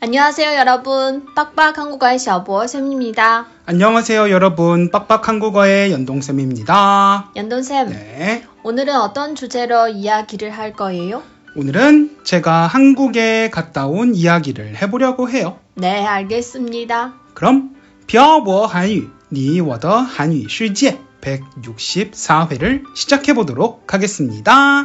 안녕하세요, 여러분. 빡빡 한국어의 小博 쌤입니다. 안녕하세요, 여러분. 빡빡 한국어의 연동쌤입니다. 연돈쌤, 네. 오늘은 어떤 주제로 이야기를 할 거예요? 오늘은 제가 한국에 갔다 온 이야기를 해보려고 해요. 네, 알겠습니다. 그럼, 漂泊韩语,你我的韩语世界 164회를 시작해보도록 하겠습니다.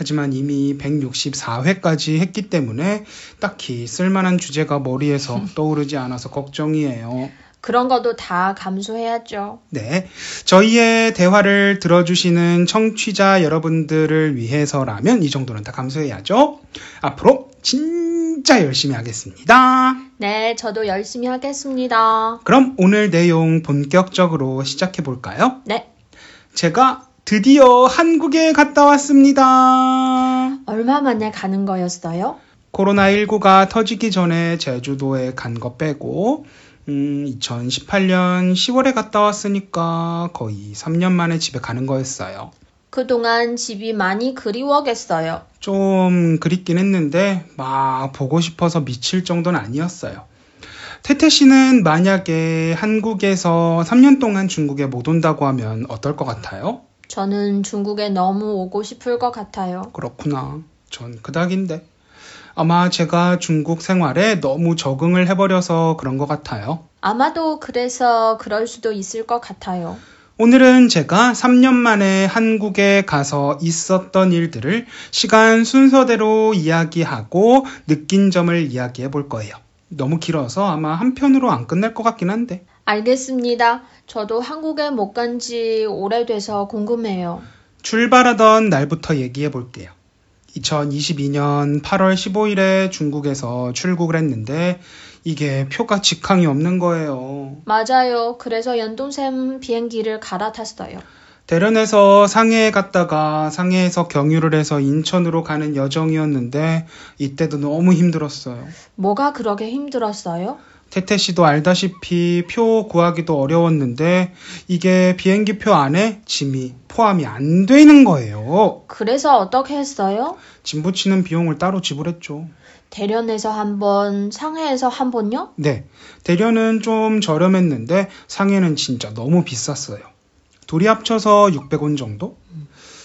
하지만 이미 164회까지 했기 때문에 딱히 쓸만한 주제가 머리에서 떠오르지 않아서 걱정이에요. 그런 것도 다 감수해야죠. 네. 저희의 대화를 들어주시는 청취자 여러분들을 위해서라면 이 정도는 다 감수해야죠. 앞으로 진짜 열심히 하겠습니다. 네, 저도 열심히 하겠습니다. 그럼 오늘 내용 본격적으로 시작해 볼까요? 네, 제가 드디어 한국에 갔다 왔습니다. 얼마 만에 가는 거였어요? 코로나19가 터지기 전에 제주도에 간 거 빼고, 음, 2018년 10월에 갔다 왔으니까 거의 3년 만에 집에 가는 거였어요. 그동안 집이 많이 그리워겠어요. 좀 그립긴 했는데, 막 보고 싶어서 미칠 정도는 아니었어요. 태태 씨는 만약에 한국에서 3년 동안 중국에 못 온다고 하면 어떨 것 같아요? 저는 중국에 너무 오고 싶을 것 같아요. 그렇구나. 전 그닥인데. 아마 제가 중국 생활에 너무 적응을 해버려서 그런 것 같아요. 아마도 그래서 그럴 수도 있을 것 같아요. 오늘은 제가 3년 만에 한국에 가서 있었던 일들을 시간 순서대로 이야기하고 느낀 점을 이야기해 볼 거예요. 너무 길어서 아마 한 편으로 안 끝날 것 같긴 한데. 알겠습니다. 저도 한국에 못 간 지 오래돼서 궁금해요. 출발하던 날부터 얘기해 볼게요. 2022년 8월 15일에 중국에서 출국을 했는데 이게 표가 직항이 없는 거예요. 맞아요. 그래서 연동샘 비행기를 갈아탔어요. 대련에서 상해에 갔다가 상해에서 경유를 해서 인천으로 가는 여정이었는데 이때도 너무 힘들었어요. 뭐가 그렇게 힘들었어요? 태태 씨도 알다시피 표 구하기도 어려웠는데 이게 비행기 표 안에 짐이 포함이 안 되는 거예요. 그래서 어떻게 했어요? 짐 붙이는 비용을 따로 지불했죠. 대련에서 한 번, 상해에서 한 번요? 네. 대련은 좀 저렴했는데 상해는 진짜 너무 비쌌어요. 둘이 합쳐서 600원 정도?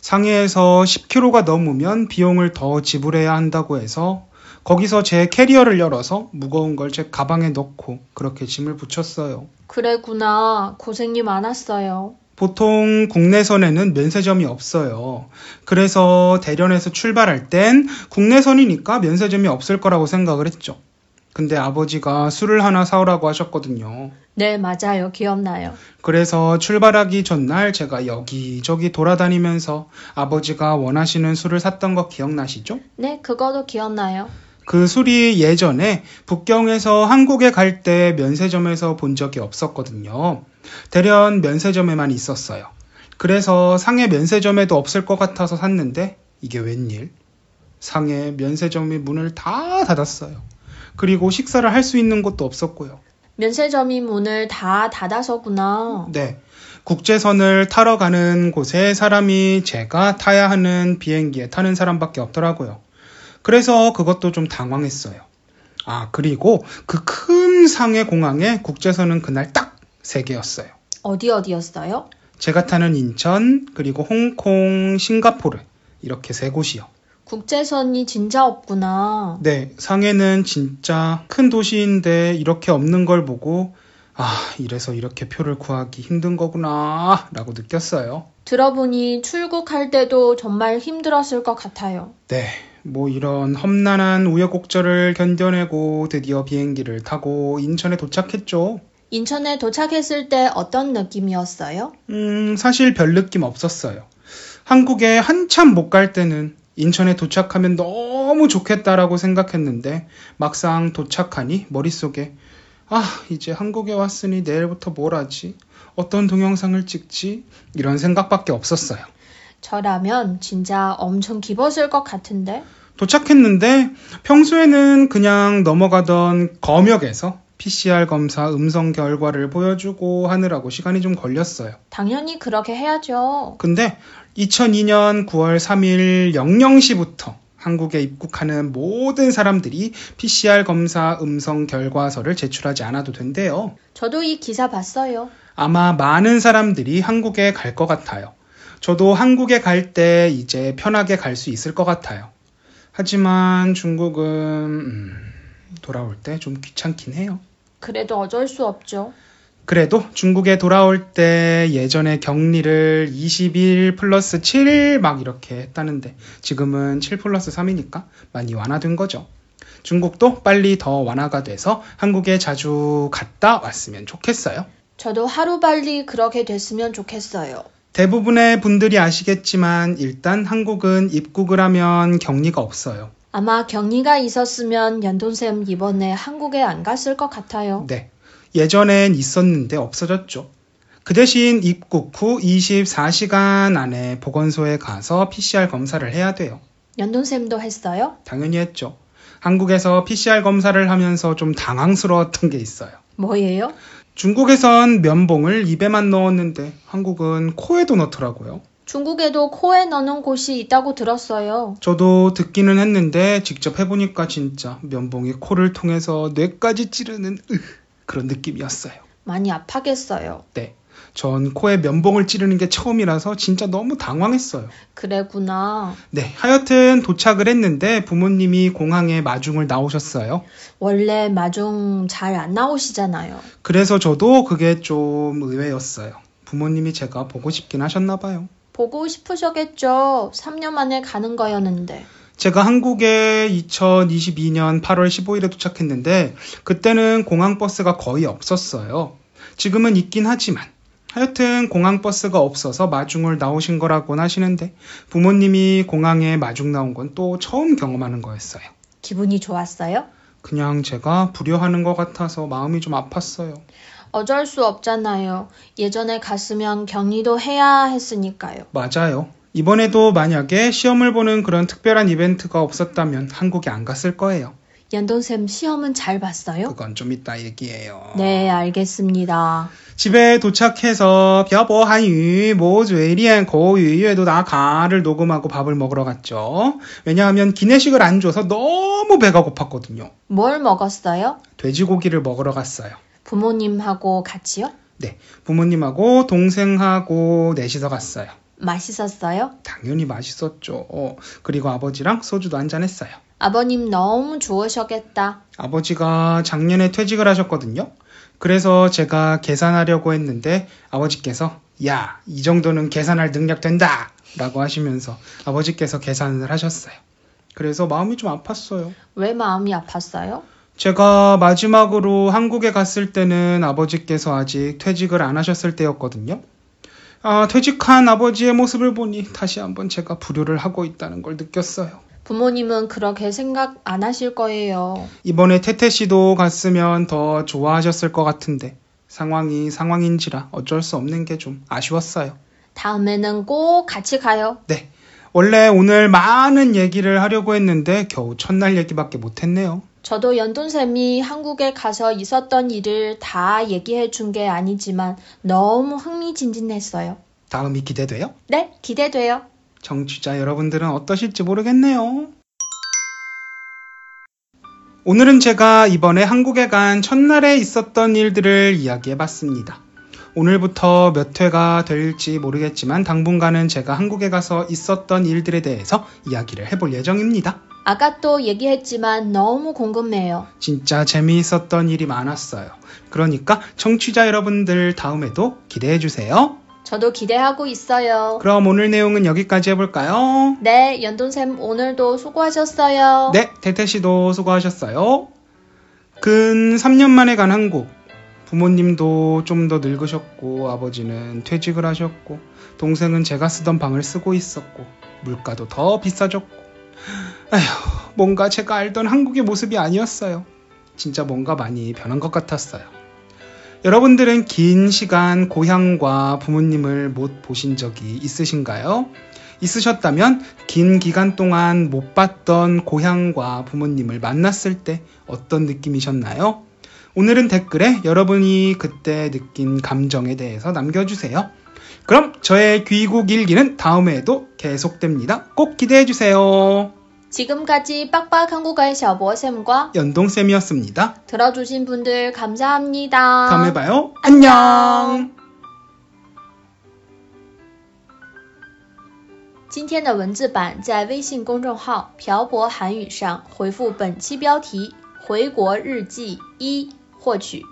상해에서 10kg가 넘으면 비용을 더 지불해야 한다고 해서 거기서 제 캐리어를 열어서 무거운 걸 제 가방에 넣고 그렇게 짐을 붙였어요. 그래구나. 고생이 많았어요. 보통 국내선에는 면세점이 없어요. 그래서 대련에서 출발할 땐 국내선이니까 면세점이 없을 거라고 생각을 했죠. 근데 아버지가 술을 하나 사오라고 하셨거든요. 네, 맞아요. 기억나요. 그래서 출발하기 전날 제가 여기저기 돌아다니면서 아버지가 원하시는 술을 샀던 거 기억나시죠? 네, 그거도 기억나요. 그 술이 예전에 북경에서 한국에 갈 때 면세점에서 본 적이 없었거든요. 대련 면세점에만 있었어요. 그래서 상해 면세점에도 없을 것 같아서 샀는데 이게 웬일? 상해 면세점이 문을 다 닫았어요. 그리고 식사를 할 수 있는 곳도 없었고요. 면세점이 문을 다 닫아서구나. 네. 국제선을 타러 가는 곳에 사람이 제가 타야 하는 비행기에 타는 사람밖에 없더라고요. 그래서 그것도 좀 당황했어요. 아, 그리고 그 큰 상해 공항에 국제선은 그날 딱 세 개였어요. 어디 어디였어요? 제가 타는 인천, 그리고 홍콩, 싱가포르. 이렇게 세 곳이요. 국제선이 진짜 없구나. 네, 상해는 진짜 큰 도시인데 이렇게 없는 걸 보고, 아, 이래서 이렇게 표를 구하기 힘든 거구나, 라고 느꼈어요. 들어보니 출국할 때도 정말 힘들었을 것 같아요. 네, 뭐 이런 험난한 우여곡절을 견뎌내고 드디어 비행기를 타고 인천에 도착했죠. 인천에 도착했을 때 어떤 느낌이었어요? 음, 사실 별 느낌 없었어요. 한국에 한참 못 갈 때는 인천에 도착하면 너무 좋겠다라고 생각했는데 막상 도착하니 머릿속에 아, 이제 한국에 왔으니 내일부터 뭘 하지? 어떤 동영상을 찍지? 이런 생각밖에 없었어요. 저라면 진짜 엄청 기뻤을 것 같은데. 도착했는데 평소에는 그냥 넘어가던 검역에서 PCR 검사 음성 결과를 보여주고 하느라고 시간이 좀 걸렸어요. 당연히 그렇게 해야죠. 근데 2002년 9월 3일 00시부터 한국에 입국하는 모든 사람들이 PCR 검사 음성 결과서를 제출하지 않아도 된대요. 저도 이 기사 봤어요. 아마 많은 사람들이 한국에 갈 것 같아요. 저도 한국에 갈 때 이제 편하게 갈 수 있을 것 같아요. 하지만 중국은 음, 돌아올 때 좀 귀찮긴 해요. 그래도 어쩔 수 없죠. 그래도 중국에 돌아올 때 예전에 격리를 21 플러스 7 막 이렇게 했다는데 지금은 7 플러스 3이니까 많이 완화된 거죠. 중국도 빨리 더 완화가 돼서 한국에 자주 갔다 왔으면 좋겠어요. 저도 하루빨리 그렇게 됐으면 좋겠어요. 대부분의 분들이 아시겠지만 일단 한국은 입국을 하면 격리가 없어요. 아마 격리가 있었으면 연돈쌤 이번에 한국에 안 갔을 것 같아요. 네. 예전엔 있었는데 없어졌죠. 그 대신 입국 후 24시간 안에 보건소에 가서 PCR 검사를 해야 돼요. 연돈쌤도 했어요? 당연히 했죠. 한국에서 PCR 검사를 하면서 좀 당황스러웠던 게 있어요. 뭐예요? 중국에선 면봉을 입에만 넣었는데 한국은 코에도 넣더라고요. 중국에도 코에 넣는 곳이 있다고 들었어요. 저도 듣기는 했는데 직접 해보니까 진짜 면봉이 코를 통해서 뇌까지 찌르는 으, 그런 느낌이었어요. 많이 아파겠어요. 네. 전 코에 면봉을 찌르는 게 처음이라서 진짜 너무 당황했어요. 그래구나. 네. 하여튼 도착을 했는데 부모님이 공항에 마중을 나오셨어요. 원래 마중 잘 안 나오시잖아요. 그래서 저도 그게 좀 의외였어요. 부모님이 제가 보고 싶긴 하셨나 봐요. 보고 싶으셨겠죠. 3년 만에 가는 거였는데. 제가 한국에 2022년 8월 15일에 도착했는데 그때는 공항버스가 거의 없었어요. 지금은 있긴 하지만 하여튼 공항버스가 없어서 마중을 나오신 거라곤 하시는데 부모님이 공항에 마중 나온 건 또 처음 경험하는 거였어요. 기분이 좋았어요? 그냥 제가 불효하는 것 같아서 마음이 좀 아팠어요. 어쩔 수 없잖아요. 예전에 갔으면 격리도 해야 했으니까요. 맞아요. 이번에도 만약에 시험을 보는 그런 특별한 이벤트가 없었다면 한국에 안 갔을 거예요. 연돈쌤 시험은 잘 봤어요? 그건 좀 이따 얘기해요. 네, 알겠습니다. 집에 도착해서 벼보 한유 모즈웨리엔 고유유에도 나 가를 녹음하고 밥을 먹으러 갔죠. 왜냐하면 기내식을 안 줘서 너무 배가 고팠거든요. 뭘 먹었어요? 돼지고기를 먹으러 갔어요. 부모님하고 같이요? 네, 부모님하고 동생하고 넷이서 갔어요. 맛있었어요? 당연히 맛있었죠. 어, 그리고 아버지랑 소주도 한잔 했어요. 아버님 너무 좋으셨겠다. 아버지가 작년에 퇴직을 하셨거든요. 그래서 제가 계산하려고 했는데 아버지께서 야, 이 정도는 계산할 능력 된다! 라고 하시면서 아버지께서 계산을 하셨어요. 그래서 마음이 좀 아팠어요. 왜 마음이 아팠어요? 제가 마지막으로 한국에 갔을 때는 아버지께서 아직 퇴직을 안 하셨을 때였거든요. 아, 퇴직한 아버지의 모습을 보니 다시 한번 제가 불효를 하고 있다는 걸 느꼈어요. 부모님은 그렇게 생각 안 하실 거예요. 이번에 태태 씨도 갔으면 더 좋아하셨을 것 같은데 상황이 상황인지라 어쩔 수 없는 게 좀 아쉬웠어요. 다음에는 꼭 같이 가요. 네. 원래 오늘 많은 얘기를 하려고 했는데 겨우 첫날 얘기밖에 못했네요. 저도 연돈쌤이 한국에 가서 있었던 일을 다 얘기해 준 게 아니지만 너무 흥미진진했어요. 다음이 기대돼요? 네, 기대돼요. 정취자 여러분들은 어떠실지 모르겠네요. 오늘은 제가 이번에 한국에 간 첫날에 있었던 일들을 이야기해 봤습니다. 오늘부터 몇 회가 될지 모르겠지만 당분간은 제가 한국에 가서 있었던 일들에 대해서 이야기를 해볼 예정입니다. 아까 또 얘기했지만 너무 궁금해요. 진짜 재미있었던 일이 많았어요. 그러니까 청취자 여러분들 다음에도 기대해 주세요. 저도 기대하고 있어요. 그럼 오늘 내용은 여기까지 해볼까요? 네, 연돈쌤 오늘도 수고하셨어요. 네, 태태 씨도 수고하셨어요. 근 3년 만에 간 한국. 부모님도 좀 더 늙으셨고 아버지는 퇴직을 하셨고 동생은 제가 쓰던 방을 쓰고 있었고 물가도 더 비싸졌고 아휴 뭔가 제가 알던 한국의 모습이 아니었어요. 진짜 뭔가 많이 변한 것 같았어요. 여러분들은 긴 시간 고향과 부모님을 못 보신 적이 있으신가요? 있으셨다면 긴 기간 동안 못 봤던 고향과 부모님을 만났을 때 어떤 느낌이셨나요? 오늘은 댓글에 여러분이 그때 느낀 감정에 대해서 남겨주세요. 그럼 저의 귀국 일기는 다음에도 계속됩니다. 꼭 기대해주세요. 지금까지 빡빡 한국어의 셔보쌤과 연동쌤이었습니다. 들어주신 분들 감사합니다. 다음에 봐요. 안녕. 今天的文字版在微信公众号“漂泊韩语”上回复本期标题“回国日记一”获取。